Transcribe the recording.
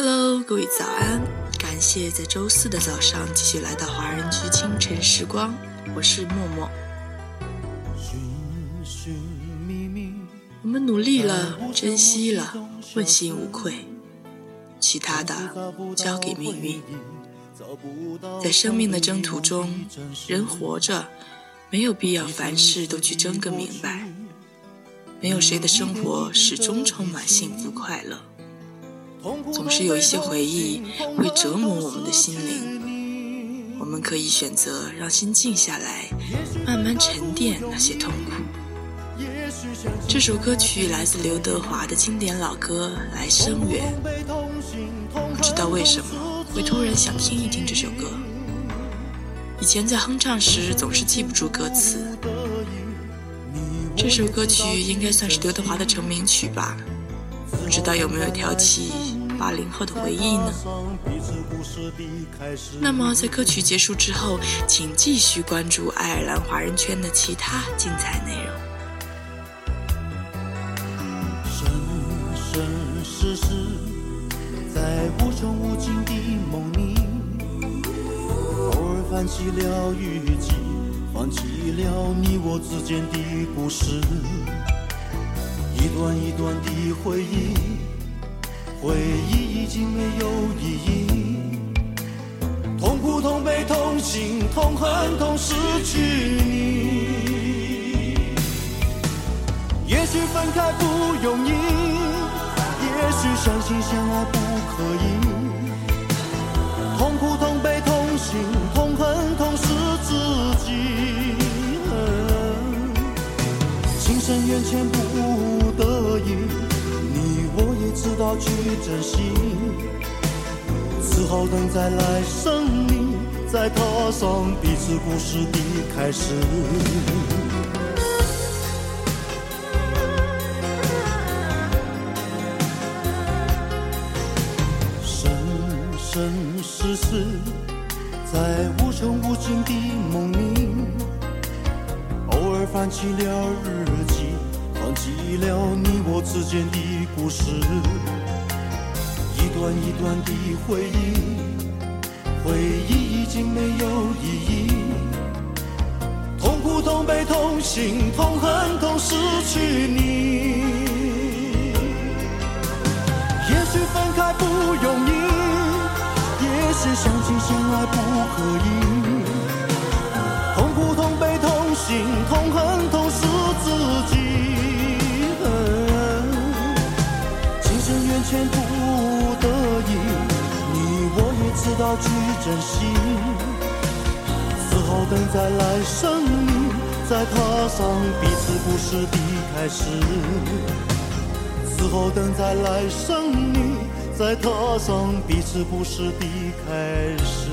Hello，各位早安！感谢在周四的早上继续来到华人居清晨时光，我是默默。我们努力了，珍惜了，问心无愧，其他的交给命运。在生命的征途中，人活着没有必要凡事都去争个明白，没有谁的生活始终充满幸福快乐。总是有一些回忆会折磨我们的心灵，我们可以选择让心静下来，慢慢沉淀那些痛苦。这首歌曲来自刘德华的经典老歌《来生缘》，不知道为什么会突然想听一听这首歌。以前在哼唱时总是记不住歌词，这首歌曲应该算是刘德华的成名曲吧。不知道有没有挑起八零后的回忆呢？那么在歌曲结束之后，请继续关注爱尔兰华人圈的其他精彩内容。生生世世，在无穷无尽的梦里，偶尔翻起了雨季，放起了你我之间的故事。一段一段的回忆，回忆已经没有意义。痛苦、痛悲、痛心、痛恨、痛失去你。也许分开不容易，也许相亲相爱不可以。痛苦、痛悲、痛心、痛恨、痛失自己。情深缘浅不。道去珍惜，只好等在来生里，再踏上彼此故事的开始。生生世世，在无穷无尽的梦里，偶尔翻起了日记。忘记了你我之间的故事，一段一段的回忆，回忆已经没有意义。痛苦、痛悲、痛心、痛恨、痛失去你。也许分开不容易，也许相亲相爱不可以。痛苦、痛悲、痛心、痛恨、痛失自己。情深缘浅不知道去珍惜，只好等在来生里，再踏上彼此故事的开始。只好等在来生里，再踏上彼此故事的开始。